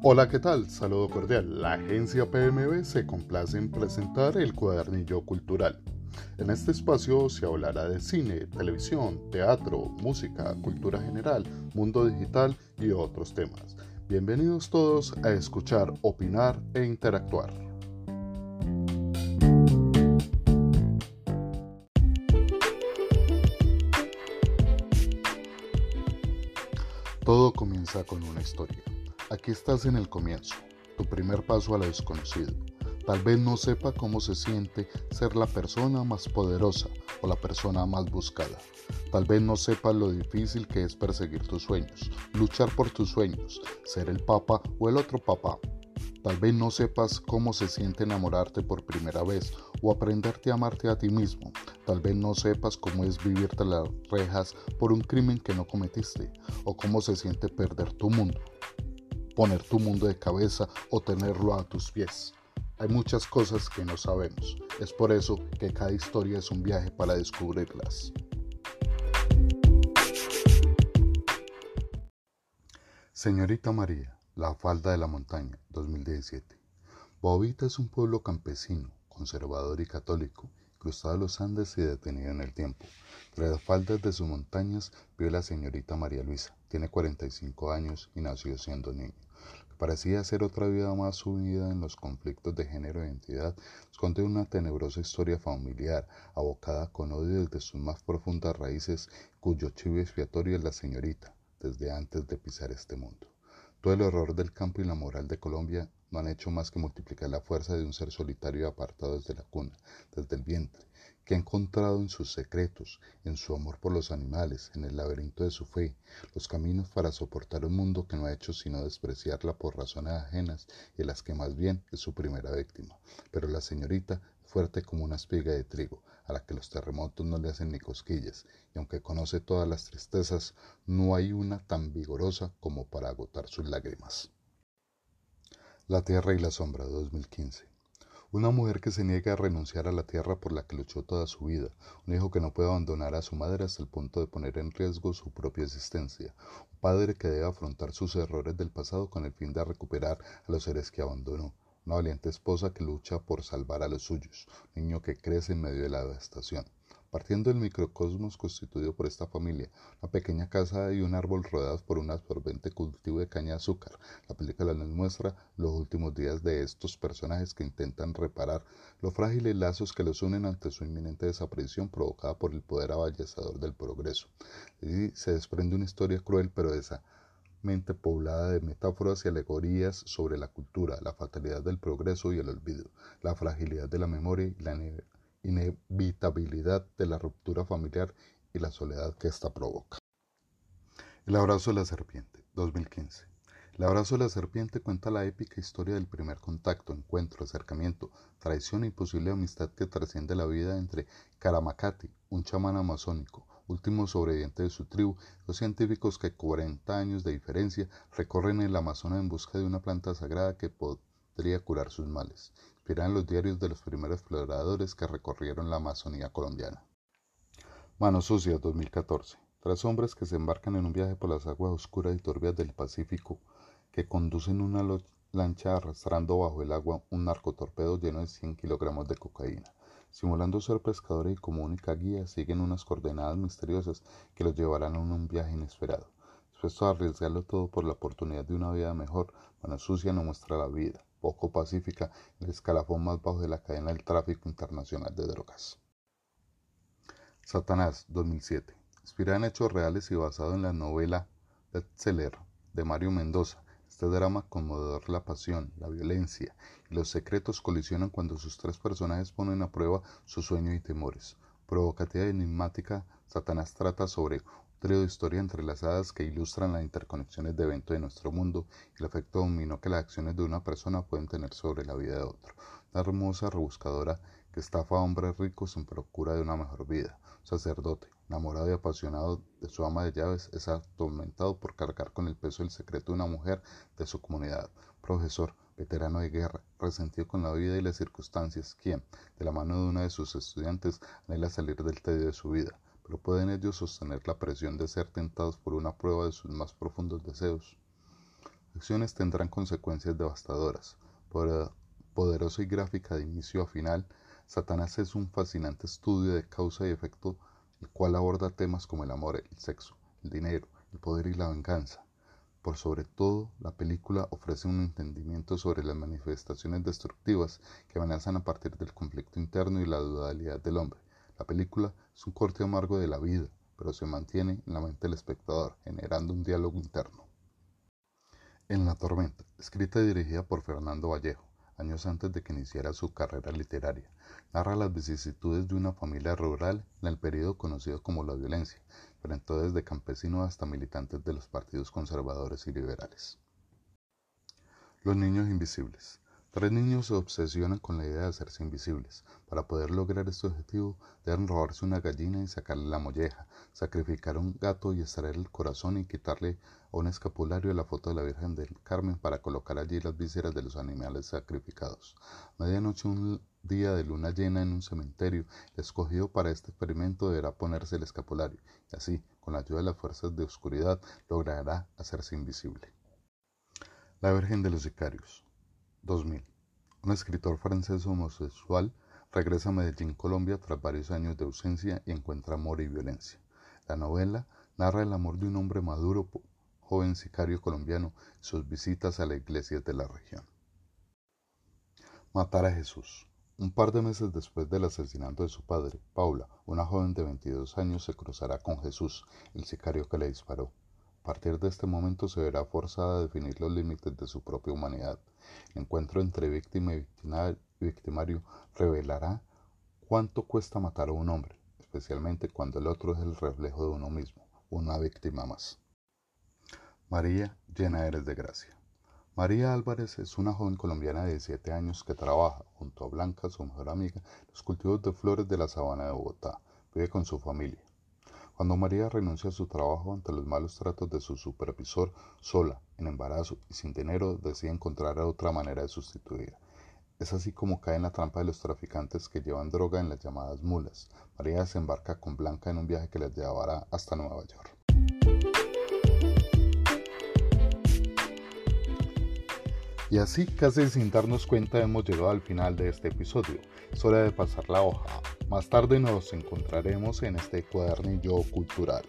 Hola, ¿qué tal? Saludo cordial. La agencia PMB se complace en presentar el cuadernillo cultural. En este espacio se hablará de cine, televisión, teatro, música, cultura general, mundo digital y otros temas. Bienvenidos todos a escuchar, opinar e interactuar. Todo comienza con una historia. Aquí estás en el comienzo, tu primer paso a lo desconocido. Tal vez no sepa cómo se siente ser la persona más poderosa o la persona más buscada. Tal vez no sepa lo difícil que es perseguir tus sueños, luchar por tus sueños, ser el papa o el otro papá. Tal vez no sepas cómo se siente enamorarte por primera vez o aprenderte a amarte a ti mismo. Tal vez no sepas cómo es vivirte las rejas por un crimen que no cometiste o cómo se siente perder tu mundo poner tu mundo de cabeza o tenerlo a tus pies. Hay muchas cosas que no sabemos. Es por eso que cada historia es un viaje para descubrirlas. Señorita María, La Falda de la Montaña, 2017. Bobita es un pueblo campesino, conservador y católico, cruzado los Andes y detenido en el tiempo. Entre las faldas de sus montañas vive la señorita María Luisa. Tiene 45 años y nació siendo que parecía ser otra vida más sumida en los conflictos de género e identidad, esconde una tenebrosa historia familiar, abocada con odio desde sus más profundas raíces, cuyo chivo expiatorio es la señorita, desde antes de pisar este mundo. Todo el horror del campo y la moral de Colombia no han hecho más que multiplicar la fuerza de un ser solitario y apartado desde la cuna, desde el vientre, que ha encontrado en sus secretos, en su amor por los animales, en el laberinto de su fe, los caminos para soportar un mundo que no ha hecho sino despreciarla por razones ajenas y las que más bien es su primera víctima. Pero la señorita fuerte como una espiga de trigo, a la que los terremotos no le hacen ni cosquillas, y aunque conoce todas las tristezas, no hay una tan vigorosa como para agotar sus lágrimas. La Tierra y la Sombra 2015 una mujer que se niega a renunciar a la tierra por la que luchó toda su vida, un hijo que no puede abandonar a su madre hasta el punto de poner en riesgo su propia existencia, un padre que debe afrontar sus errores del pasado con el fin de recuperar a los seres que abandonó, una valiente esposa que lucha por salvar a los suyos, un niño que crece en medio de la devastación. Partiendo del microcosmos constituido por esta familia, una pequeña casa y un árbol rodeados por un absorbente cultivo de caña de azúcar, la película nos muestra los últimos días de estos personajes que intentan reparar los frágiles lazos que los unen ante su inminente desaparición provocada por el poder avallazador del progreso. Y se desprende una historia cruel pero esa mente poblada de metáforas y alegorías sobre la cultura, la fatalidad del progreso y el olvido, la fragilidad de la memoria y la inevitabilidad de la ruptura familiar y la soledad que ésta provoca. El abrazo de la serpiente, 2015. El abrazo de la serpiente cuenta la épica historia del primer contacto, encuentro, acercamiento, traición e imposible amistad que trasciende la vida entre Karamakati, un chamán amazónico, último sobreviviente de su tribu, los científicos que 40 años de diferencia recorren el Amazonas en busca de una planta sagrada que podría curar sus males inspiran los diarios de los primeros exploradores que recorrieron la Amazonía colombiana. Manos Sucias 2014. Tres hombres que se embarcan en un viaje por las aguas oscuras y turbias del Pacífico, que conducen una lancha arrastrando bajo el agua un narcotorpedo lleno de 100 kilogramos de cocaína. Simulando ser pescadores y como única guía, siguen unas coordenadas misteriosas que los llevarán a un viaje inesperado. Dispuesto a arriesgarlo todo por la oportunidad de una vida mejor, Mano Sucia no muestra la vida, poco pacífica, el escalafón más bajo de la cadena del tráfico internacional de drogas. Satanás, 2007. Inspirada en hechos reales y basado en la novela bestseller de Mario Mendoza, este drama conmovedor la pasión, la violencia y los secretos colisionan cuando sus tres personajes ponen a prueba sus sueños y temores. Provocativa y enigmática, Satanás trata sobre trío de historias entrelazadas que ilustran las interconexiones de eventos de nuestro mundo y el efecto dominó que las acciones de una persona pueden tener sobre la vida de otro. Una hermosa rebuscadora que estafa a hombres ricos en procura de una mejor vida. Sacerdote, enamorado y apasionado de su ama de llaves, es atormentado por cargar con el peso del secreto de una mujer de su comunidad. Profesor, veterano de guerra, resentido con la vida y las circunstancias, quien, de la mano de uno de sus estudiantes, anhela salir del tedio de su vida pero pueden ellos sostener la presión de ser tentados por una prueba de sus más profundos deseos. acciones tendrán consecuencias devastadoras. poderosa y gráfica de inicio a final, Satanás es un fascinante estudio de causa y efecto, el cual aborda temas como el amor, el sexo, el dinero, el poder y la venganza. Por sobre todo, la película ofrece un entendimiento sobre las manifestaciones destructivas que amenazan a partir del conflicto interno y la dualidad del hombre. La película es un corte amargo de la vida, pero se mantiene en la mente del espectador, generando un diálogo interno. En la tormenta, escrita y dirigida por Fernando Vallejo, años antes de que iniciara su carrera literaria, narra las vicisitudes de una familia rural en el periodo conocido como la violencia, pero entonces de campesinos hasta militantes de los partidos conservadores y liberales. Los niños invisibles. Tres niños se obsesionan con la idea de hacerse invisibles. Para poder lograr este objetivo, deben robarse una gallina y sacarle la molleja, sacrificar un gato y extraer el corazón y quitarle a un escapulario la foto de la Virgen del Carmen para colocar allí las vísceras de los animales sacrificados. Medianoche, un día de luna llena en un cementerio, el escogido para este experimento deberá ponerse el escapulario, y así, con la ayuda de las fuerzas de oscuridad, logrará hacerse invisible. La Virgen de los Sicarios. 2000. Un escritor francés homosexual regresa a Medellín, Colombia, tras varios años de ausencia y encuentra amor y violencia. La novela narra el amor de un hombre maduro, joven sicario colombiano, y sus visitas a la iglesia de la región. Matar a Jesús. Un par de meses después del asesinato de su padre, Paula, una joven de 22 años, se cruzará con Jesús, el sicario que le disparó. A partir de este momento se verá forzada a definir los límites de su propia humanidad. El encuentro entre víctima y victimario revelará cuánto cuesta matar a un hombre, especialmente cuando el otro es el reflejo de uno mismo, una víctima más. María, llena eres de gracia. María Álvarez es una joven colombiana de 17 años que trabaja, junto a Blanca, su mejor amiga, los cultivos de flores de la sabana de Bogotá. Vive con su familia. Cuando María renuncia a su trabajo ante los malos tratos de su supervisor, sola, en embarazo y sin dinero, decide encontrar otra manera de sustituir. Es así como cae en la trampa de los traficantes que llevan droga en las llamadas mulas. María desembarca con Blanca en un viaje que les llevará hasta Nueva York. Y así, casi sin darnos cuenta, hemos llegado al final de este episodio. Es hora de pasar la hoja. Más tarde nos encontraremos en este cuadernillo cultural.